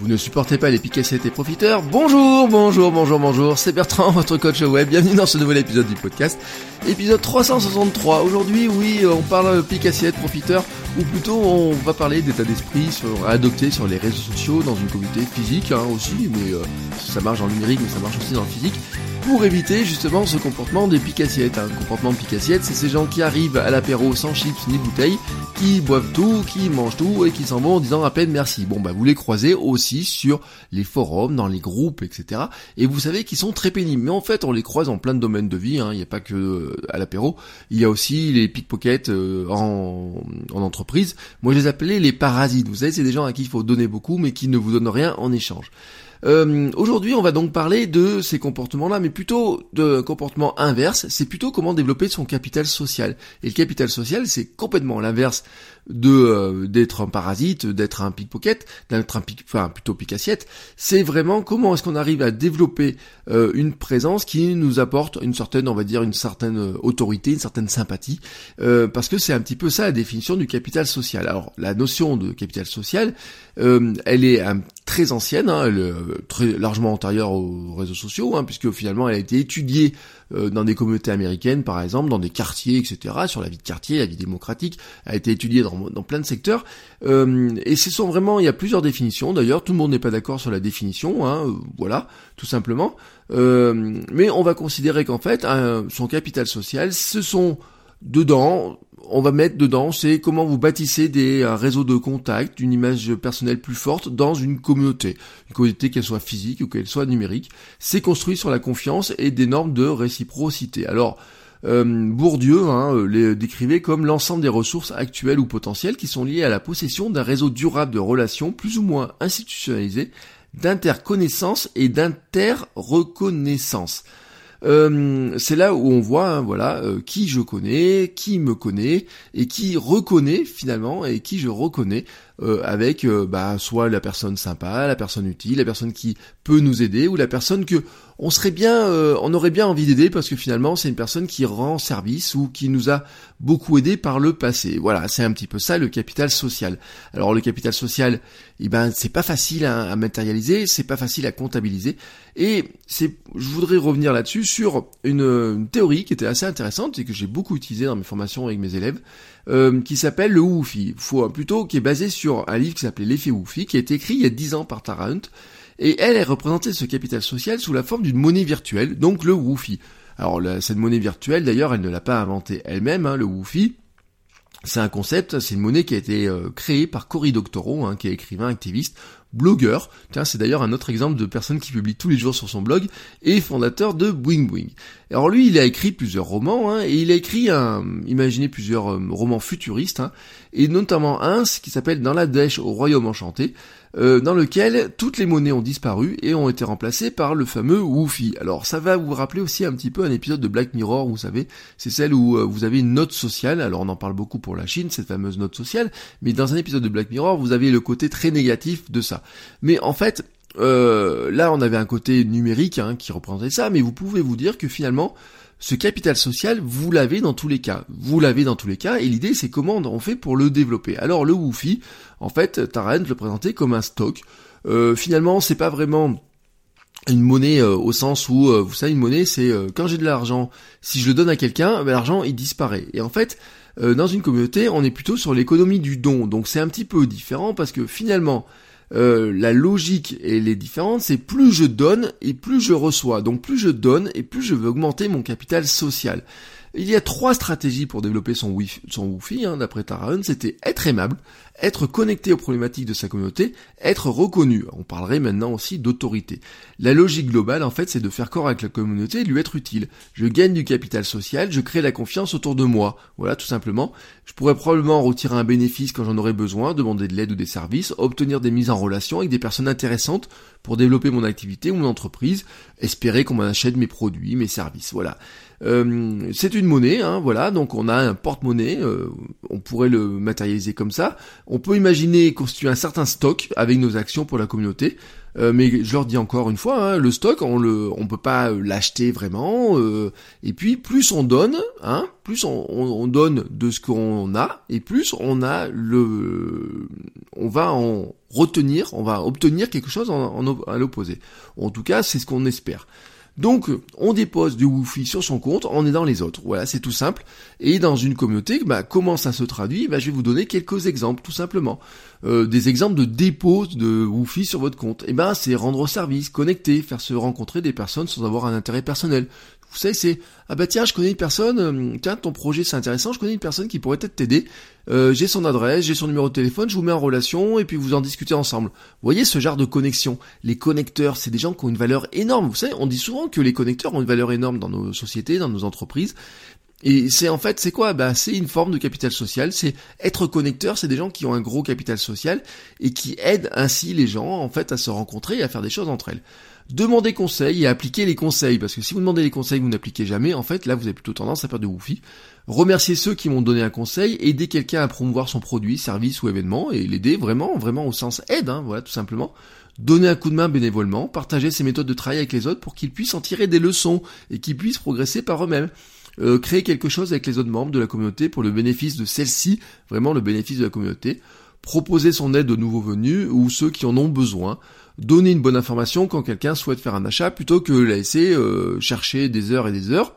Vous ne supportez pas les picassiettes et profiteurs Bonjour, bonjour, bonjour, bonjour, c'est Bertrand, votre coach web. Bienvenue dans ce nouvel épisode du podcast, épisode 363. Aujourd'hui, oui, on parle picassiettes, profiteurs, ou plutôt on va parler d'état d'esprit sur, à sur les réseaux sociaux, dans une communauté physique hein, aussi, mais euh, ça marche en numérique, mais ça marche aussi dans le physique pour éviter justement ce comportement des picassiettes. Un comportement de picassiette, c'est ces gens qui arrivent à l'apéro sans chips ni bouteilles, qui boivent tout, qui mangent tout et qui s'en vont en disant à peine merci. Bon bah vous les croisez aussi sur les forums, dans les groupes, etc. Et vous savez qu'ils sont très pénibles. Mais en fait on les croise en plein de domaines de vie, hein. il n'y a pas que euh, à l'apéro, il y a aussi les pickpockets euh, en, en entreprise. Moi je les appelais les parasites. Vous savez c'est des gens à qui il faut donner beaucoup mais qui ne vous donnent rien en échange. Euh, Aujourd'hui, on va donc parler de ces comportements-là, mais plutôt de comportements inverses. C'est plutôt comment développer son capital social. Et le capital social, c'est complètement l'inverse de euh, d'être un parasite, d'être un pickpocket, d'être un pic, enfin plutôt picassiette. C'est vraiment comment est-ce qu'on arrive à développer euh, une présence qui nous apporte une certaine, on va dire, une certaine euh, autorité, une certaine sympathie, parce que c'est un petit peu ça la définition du capital social. Alors la notion de capital social, elle est un très ancienne, hein, elle est très largement antérieure aux réseaux sociaux, hein, puisque finalement elle a été étudiée euh, dans des communautés américaines par exemple, dans des quartiers, etc., sur la vie de quartier, la vie démocratique, a été étudiée dans, plein de secteurs, euh, et ce sont vraiment, il y a plusieurs définitions d'ailleurs, tout le monde n'est pas d'accord sur la définition, hein, euh, voilà, tout simplement, mais on va considérer qu'en fait, son capital social, ce sont dedans on va mettre dedans, c'est comment vous bâtissez des un réseau de contacts, une image personnelle plus forte dans une communauté. Une communauté qu'elle soit physique ou qu'elle soit numérique. C'est construit sur la confiance et des normes de réciprocité. Alors, euh, Bourdieu hein, les décrivait comme l'ensemble des ressources actuelles ou potentielles qui sont liées à la possession d'un réseau durable de relations plus ou moins institutionnalisées, d'interconnaissance et d'interreconnaissance. Euh, c'est là où on voit, hein, voilà, euh, qui je connais, qui me connaît et qui reconnaît finalement et qui je reconnais euh, avec bah, soit la personne sympa, la personne utile, la personne qui peut nous aider ou la personne que on serait bien, on aurait bien envie d'aider parce que finalement c'est une personne qui rend service ou qui nous a beaucoup aidé par le passé. Voilà, c'est un petit peu ça le capital social. Alors le capital social, eh ben c'est pas facile à, matérialiser, c'est pas facile à comptabiliser. Et c'est, je voudrais revenir là-dessus sur une, théorie qui était assez intéressante et que j'ai beaucoup utilisée dans mes formations avec mes élèves, euh, qui s'appelle le Woofi. Faut plutôt qui est basé sur un livre qui s'appelait l'effet Woofi, qui a été écrit il y a 10 ans par Tara Hunt et elle, est représentée ce capital social sous la forme d'une monnaie virtuelle, donc le Woofy. Alors cette monnaie virtuelle, d'ailleurs, elle ne l'a pas inventée elle-même, hein, le Woofy. C'est un concept, c'est une monnaie qui a été euh, créée par Cory Doctorow, hein, qui est écrivain, activiste, blogueur. Tiens, c'est d'ailleurs un autre exemple de personne qui publie tous les jours sur son blog et fondateur de Boing Boing. Alors lui, il a écrit plusieurs romans hein, et il a écrit un, imaginez plusieurs euh, romans futuristes hein, et notamment un qui s'appelle Dans la dèche au royaume enchanté. Euh, dans lequel toutes les monnaies ont disparu et ont été remplacées par le fameux Woofy. Alors ça va vous rappeler aussi un petit peu un épisode de Black Mirror, vous savez, c'est celle où euh, vous avez une note sociale, alors on en parle beaucoup pour la Chine, cette fameuse note sociale, mais dans un épisode de Black Mirror, vous avez le côté très négatif de ça. Mais en fait, euh, là on avait un côté numérique hein, qui représentait ça, mais vous pouvez vous dire que finalement, ce capital social, vous l'avez dans tous les cas. Vous l'avez dans tous les cas, et l'idée c'est comment on fait pour le développer. Alors le Woofy, en fait, Tarrant le présentait comme un stock. Euh, finalement, c'est pas vraiment une monnaie euh, au sens où, vous savez, une monnaie, c'est quand j'ai de l'argent, si je le donne à quelqu'un, ben, l'argent il disparaît. Et en fait, dans une communauté, on est plutôt sur l'économie du don. Donc c'est un petit peu différent parce que finalement, euh, la logique et les différentes, c'est plus je donne et plus je reçois. Donc plus je donne et plus je veux augmenter mon capital social. Il y a trois stratégies pour développer son wifi, son hein, d'après Taraon, c'était être aimable, être connecté aux problématiques de sa communauté, être reconnu. On parlerait maintenant aussi d'autorité. La logique globale, en fait, c'est de faire corps avec la communauté et lui être utile. Je gagne du capital social, je crée la confiance autour de moi. Voilà, tout simplement. Je pourrais probablement retirer un bénéfice quand j'en aurais besoin, demander de l'aide ou des services, obtenir des mises en relation avec des personnes intéressantes pour développer mon activité ou mon entreprise, espérer qu'on m'achète mes produits, mes services. Voilà. Euh, c'est une monnaie, hein, voilà, donc on a un porte-monnaie, euh, on pourrait le matérialiser comme ça. On peut imaginer constituer un certain stock avec nos actions pour la communauté. Euh, mais je leur dis encore une fois, hein, le stock, on le, on peut pas l'acheter vraiment. Euh, et puis plus on donne, hein, plus on, donne de ce qu'on a, et plus on a le, on va en retenir, on va obtenir quelque chose en, à l'opposé. En tout cas, c'est ce qu'on espère. Donc, on dépose du Wi-Fi sur son compte en aidant les autres. Voilà, c'est tout simple. Et dans une communauté, bah, comment ça se traduit? Bah, Je vais vous donner quelques exemples, tout simplement. Euh, des exemples de dépôt de Wi-Fi sur votre compte. Et eh ben, c'est rendre service, connecter, faire se rencontrer des personnes sans avoir un intérêt personnel. Vous savez, c'est ah bah tiens, je connais une personne, euh, tiens, ton projet c'est intéressant, je connais une personne qui pourrait peut-être t'aider. Euh, j'ai son adresse, j'ai son numéro de téléphone, je vous mets en relation et puis vous en discutez ensemble. Vous voyez ce genre de connexion? Les connecteurs, c'est des gens qui ont une valeur énorme. Vous savez, on dit souvent que les connecteurs ont une valeur énorme dans nos sociétés, dans nos entreprises. Et c'est en fait, c'est quoi? Bah, C'est une forme de capital social, c'est être connecteur, c'est des gens qui ont un gros capital social et qui aident ainsi les gens en fait à se rencontrer et à faire des choses entre elles. Demandez conseil et appliquez les conseils, parce que si vous demandez les conseils, vous n'appliquez jamais, en fait, là, vous avez plutôt tendance à faire de woofy. Remerciez ceux qui m'ont donné un conseil, aider quelqu'un à promouvoir son produit, service ou événement, et l'aider vraiment, vraiment au sens aide, hein, voilà, tout simplement. Donner un coup de main bénévolement, partager ses méthodes de travail avec les autres pour qu'ils puissent en tirer des leçons et qu'ils puissent progresser par eux-mêmes. Euh, créer quelque chose avec les autres membres de la communauté pour le bénéfice de celle-ci, vraiment le bénéfice de la communauté. Proposer son aide aux nouveaux venus ou ceux qui en ont besoin donner une bonne information quand quelqu'un souhaite faire un achat plutôt que laisser euh, chercher des heures et des heures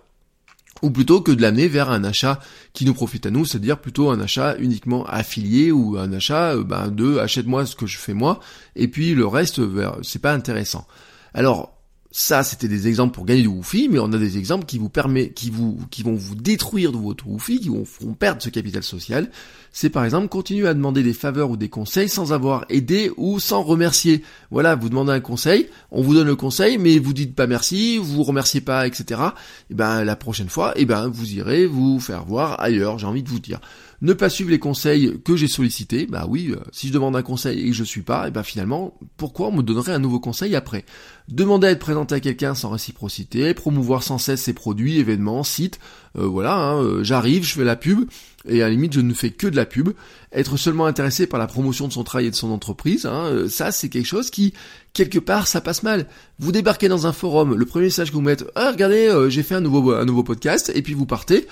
ou plutôt que de l'amener vers un achat qui nous profite à nous, c'est-à-dire plutôt un achat uniquement affilié ou un achat euh, ben, de achète-moi ce que je fais moi et puis le reste c'est pas intéressant. Alors ça, c'était des exemples pour gagner du Woofy, mais on a des exemples qui vous permettent, qui vous, qui vont vous détruire de votre Woofy, qui vont, font perdre ce capital social. C'est par exemple continuer à demander des faveurs ou des conseils sans avoir aidé ou sans remercier. Voilà, vous demandez un conseil, on vous donne le conseil, mais vous dites pas merci, vous remerciez pas, etc. Et ben la prochaine fois, et ben vous irez vous faire voir ailleurs. J'ai envie de vous dire ne pas suivre les conseils que j'ai sollicités, bah oui, euh, si je demande un conseil et que je suis pas, et ben finalement, pourquoi on me donnerait un nouveau conseil après? Demander à être présenté à quelqu'un sans réciprocité, promouvoir sans cesse ses produits, événements, sites, euh, voilà, hein, euh, j'arrive, je fais la pub, et à la limite je ne fais que de la pub. Être seulement intéressé par la promotion de son travail et de son entreprise, hein, ça c'est quelque chose qui, quelque part, ça passe mal. Vous débarquez dans un forum, le premier message que vous mettez, ah regardez, j'ai fait un nouveau, un nouveau podcast, et puis vous partez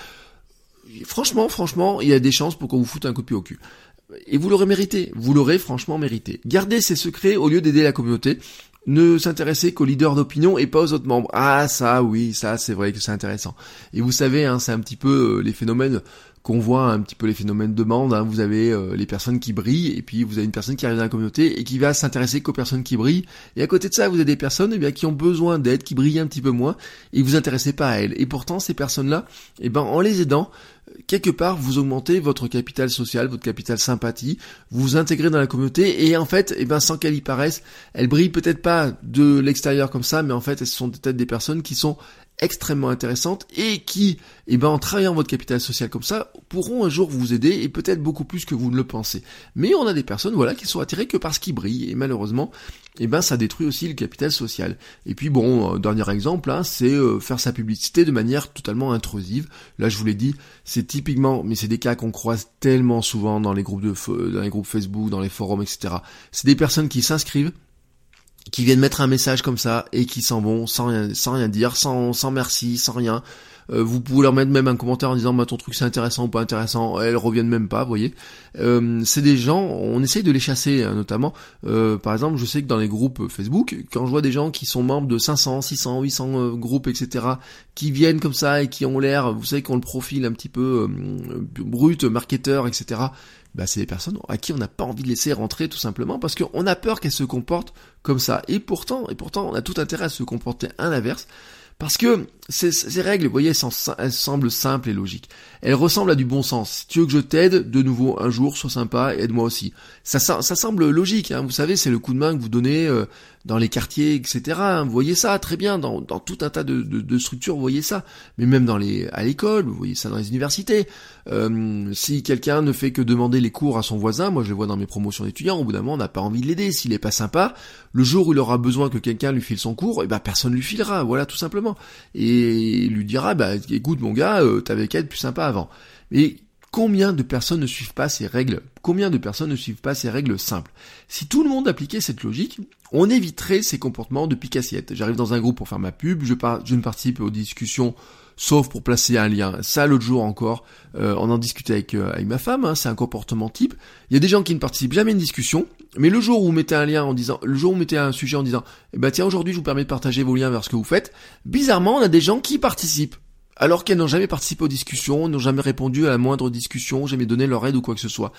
franchement, franchement, il y a des chances pour qu'on vous foute un coup de pied au cul. Et vous l'aurez mérité, vous l'aurez franchement mérité. Gardez ces secrets au lieu d'aider la communauté. Ne s'intéresser qu'aux leaders d'opinion et pas aux autres membres. Ah ça oui, ça c'est vrai que c'est intéressant. Et vous savez, hein, c'est un petit peu euh, les phénomènes qu'on voit un petit peu les phénomènes de bande. Hein. Vous avez euh, les personnes qui brillent, et puis vous avez une personne qui arrive dans la communauté et qui va s'intéresser qu'aux personnes qui brillent. Et à côté de ça, vous avez des personnes eh bien, qui ont besoin d'aide, qui brillent un petit peu moins, et vous intéressez pas à elles. Et pourtant, ces personnes-là, eh ben, en les aidant, quelque part, vous augmentez votre capital social, votre capital sympathie, vous intégrez dans la communauté, et en fait, eh ben, sans qu'elles y paraissent, elles brillent peut-être pas de l'extérieur comme ça, mais en fait, elles sont peut-être des personnes qui sont extrêmement intéressantes et qui, eh ben, en travaillant votre capital social comme ça, pourront un jour vous aider et peut-être beaucoup plus que vous ne le pensez. Mais on a des personnes, voilà, qui sont attirées que parce qu'ils brillent et malheureusement, eh ben, ça détruit aussi le capital social. Et puis bon, euh, dernier exemple, hein, c'est euh, faire sa publicité de manière totalement intrusive. Là, je vous l'ai dit, c'est typiquement, mais c'est des cas qu'on croise tellement souvent dans les groupes de, dans les groupes Facebook, dans les forums, etc. C'est des personnes qui s'inscrivent qui viennent mettre un message comme ça et qui s'en vont sans rien, sans rien dire, sans, sans merci, sans rien. Euh, vous pouvez leur mettre même un commentaire en disant bah ton truc c'est intéressant ou pas intéressant, elles reviennent même pas, vous voyez. Euh, c'est des gens, on essaye de les chasser hein, notamment. Euh, par exemple, je sais que dans les groupes Facebook, quand je vois des gens qui sont membres de 500, 600, 800 groupes, etc., qui viennent comme ça et qui ont l'air, vous savez, qu'on le profil un petit peu brut, marketeur, etc bah, c'est des personnes à qui on n'a pas envie de laisser rentrer tout simplement parce qu'on a peur qu'elles se comportent comme ça. Et pourtant, et pourtant, on a tout intérêt à se comporter à l'inverse. Parce que ces, règles, vous voyez, elles semblent simples et logiques. Elles ressemblent à du bon sens. Si tu veux que je t'aide, de nouveau, un jour, sois sympa, aide-moi aussi. Ça, ça, semble logique, hein. vous savez, c'est le coup de main que vous donnez euh, dans les quartiers, etc. Hein. Vous voyez ça très bien, dans, tout un tas de, structures, vous voyez ça. Mais même dans les, à l'école, vous voyez ça dans les universités. Euh, si quelqu'un ne fait que demander les cours à son voisin, moi je le vois dans mes promotions d'étudiants, au bout d'un moment, on n'a pas envie de l'aider. S'il est pas sympa, le jour où il aura besoin que quelqu'un lui file son cours, eh ben personne lui filera, voilà, tout simplement. Et il lui dira, bah écoute mon gars, euh, t'avais qu'à être plus sympa avant. Mais Combien de personnes ne suivent pas ces règles? Combien de personnes ne suivent pas ces règles simples? Si tout le monde appliquait cette logique, on éviterait ces comportements de pique-assiette. J'arrive dans un groupe pour faire ma pub, je, ne participe aux discussions sauf pour placer un lien. Ça, l'autre jour encore, euh, on en discutait avec, euh, ma femme, hein, c'est un comportement type. Il y a des gens qui ne participent jamais à une discussion, mais le jour où vous mettez un lien en disant, le jour où vous mettez un sujet en disant, eh ben tiens, aujourd'hui je vous permets de partager vos liens vers ce que vous faites, bizarrement, on a des gens qui participent. Alors qu'elles n'ont jamais participé aux discussions, n'ont jamais répondu à la moindre discussion, jamais donné leur aide ou quoi que ce soit.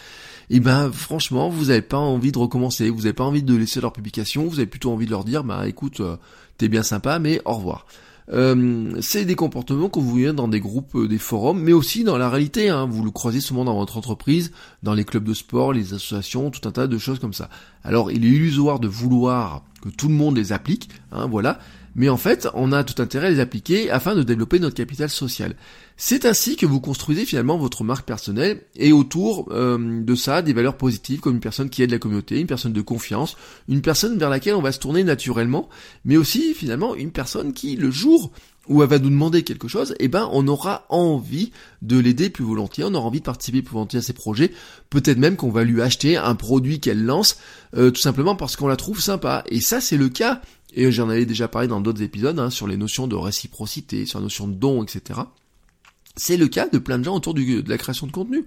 Et eh ben franchement, vous n'avez pas envie de recommencer, vous n'avez pas envie de laisser leur publication, vous avez plutôt envie de leur dire, bah écoute, euh, t'es bien sympa, mais au revoir. Euh, c'est des comportements que vous voyez dans des groupes, euh, des forums, mais aussi dans la réalité. Hein. Vous le croisez souvent dans votre entreprise, dans les clubs de sport, les associations, tout un tas de choses comme ça. Alors, il est illusoire de vouloir que tout le monde les applique, hein, voilà. Mais en fait, on a tout intérêt à les appliquer afin de développer notre capital social. C'est ainsi que vous construisez finalement votre marque personnelle et autour euh, de ça des valeurs positives comme une personne qui aide la communauté, une personne de confiance, une personne vers laquelle on va se tourner naturellement, mais aussi finalement une personne qui le jour où elle va nous demander quelque chose, eh ben on aura envie de l'aider plus volontiers, on aura envie de participer plus volontiers à ses projets, peut-être même qu'on va lui acheter un produit qu'elle lance, euh, tout simplement parce qu'on la trouve sympa. Et ça c'est le cas, et j'en avais déjà parlé dans d'autres épisodes, hein, sur les notions de réciprocité, sur la notion de don, etc. C'est le cas de plein de gens autour de la création de contenu.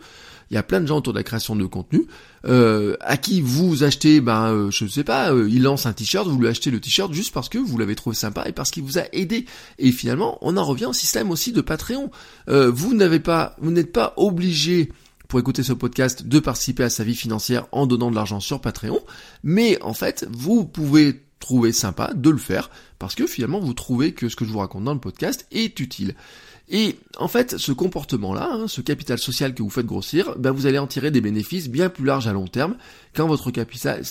Il y a plein de gens autour de la création de contenu euh, à qui vous achetez, ben euh, je ne sais pas, euh, il lance un t-shirt, vous lui achetez le t-shirt juste parce que vous l'avez trouvé sympa et parce qu'il vous a aidé. Et finalement, on en revient au système aussi de Patreon. vous n'avez pas, vous n'êtes pas obligé pour écouter ce podcast de participer à sa vie financière en donnant de l'argent sur Patreon, mais en fait, vous pouvez trouver sympa de le faire parce que finalement vous trouvez que ce que je vous raconte dans le podcast est utile. Et en fait, ce comportement-là, hein, ce capital social que vous faites grossir, ben vous allez en tirer des bénéfices bien plus larges à long terme quand votre capital,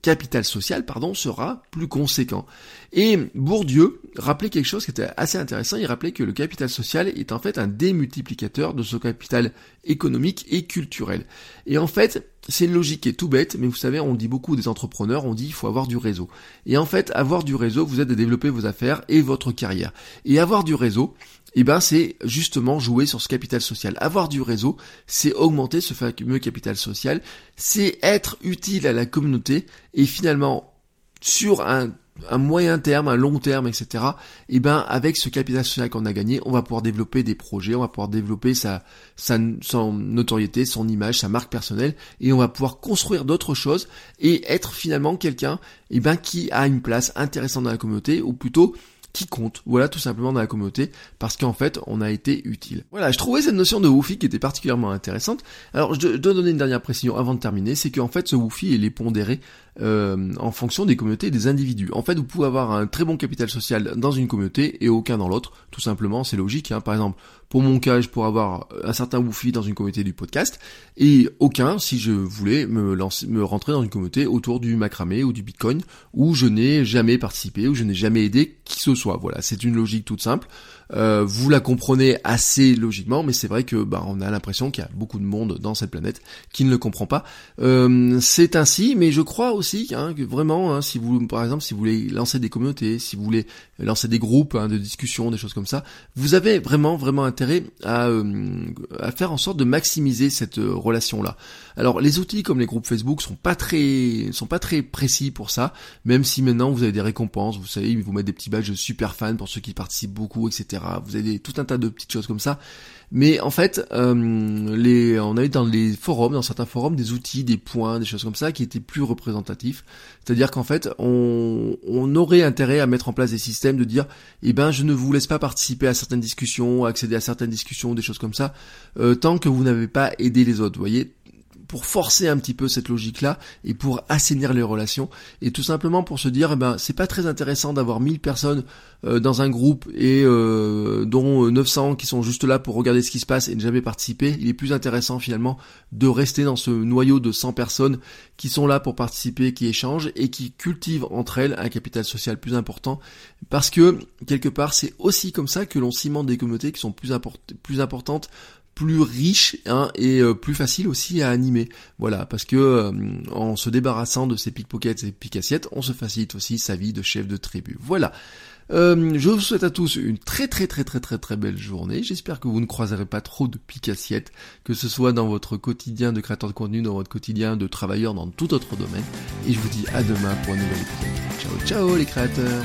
capital social pardon, sera plus conséquent. Et Bourdieu rappelait quelque chose qui était assez intéressant, il rappelait que le capital social est en fait un démultiplicateur de ce capital économique et culturel. Et en fait, c'est une logique qui est tout bête, mais vous savez, on dit beaucoup des entrepreneurs, on dit il faut avoir du réseau. Et en fait, avoir du réseau vous aide à développer vos affaires et votre carrière. Et avoir du réseau, eh ben c'est justement jouer sur ce capital social. Avoir du réseau, c'est augmenter ce fameux capital social, c'est être utile à la communauté et finalement sur un, moyen terme, un long terme, etc. Eh ben avec ce capital social qu'on a gagné, on va pouvoir développer des projets, on va pouvoir développer sa, sa son notoriété, son image, sa marque personnelle et on va pouvoir construire d'autres choses et être finalement quelqu'un eh ben qui a une place intéressante dans la communauté ou plutôt qui compte, voilà tout simplement dans la communauté, parce qu'en fait on a été utile. Voilà, je trouvais cette notion de woofy qui était particulièrement intéressante. Alors je dois donner une dernière précision avant de terminer, c'est qu'en fait ce woofy il est pondéré euh, en fonction des communautés et des individus. En fait vous pouvez avoir un très bon capital social dans une communauté et aucun dans l'autre, tout simplement c'est logique. Hein. Par exemple pour mon cas, je pourrais avoir un certain woofy dans une communauté du podcast et aucun si je voulais me lancer, me rentrer dans une communauté autour du macramé ou du bitcoin où je n'ai jamais participé, où je n'ai jamais aidé qui que ce soit. Voilà, c'est une logique toute simple. Euh, vous la comprenez assez logiquement, mais c'est vrai que bah, on a l'impression qu'il y a beaucoup de monde dans cette planète qui ne le comprend pas. Euh, c'est ainsi, mais je crois aussi hein, que vraiment, hein, si vous, par exemple, si vous voulez lancer des communautés, si vous voulez lancer des groupes hein, de discussion, des choses comme ça, vous avez vraiment, vraiment intérêt à, euh, à faire en sorte de maximiser cette relation-là. Alors, les outils comme les groupes Facebook sont pas très, sont pas très précis pour ça, même si maintenant vous avez des récompenses, vous savez, ils vous mettent des petits badges super fans pour ceux qui participent beaucoup, etc. Vous avez tout un tas de petites choses comme ça. Mais en fait, euh, les, on avait dans les forums, dans certains forums, des outils, des points, des choses comme ça qui étaient plus représentatifs. C'est-à-dire qu'en fait, on, on, aurait intérêt à mettre en place des systèmes de dire, eh ben, je ne vous laisse pas participer à certaines discussions, accéder à certaines discussions, des choses comme ça, euh, tant que vous n'avez pas aidé les autres. Voyez, pour forcer un petit peu cette logique-là et pour assainir les relations et tout simplement pour se dire, ben, c'est pas très intéressant d'avoir 1000 personnes euh, dans un groupe et euh, dont 900 qui sont juste là pour regarder ce qui se passe et ne jamais participer. Il est plus intéressant finalement de rester dans ce noyau de 100 personnes qui sont là pour participer, qui échangent et qui cultivent entre elles un capital social plus important parce que quelque part c'est aussi comme ça que l'on cimente des communautés qui sont plus, plus importantes plus riche hein, et euh, plus facile aussi à animer. Voilà, parce que euh, en se débarrassant de ces pickpockets et picassiettes, on se facilite aussi sa vie de chef de tribu. Voilà. Euh, je vous souhaite à tous une très très très très très très belle journée. J'espère que vous ne croiserez pas trop de pique-assiettes, que ce soit dans votre quotidien de créateur de contenu, dans votre quotidien de travailleur, dans tout autre domaine. Et je vous dis à demain pour un nouvel épisode. Ciao ciao les créateurs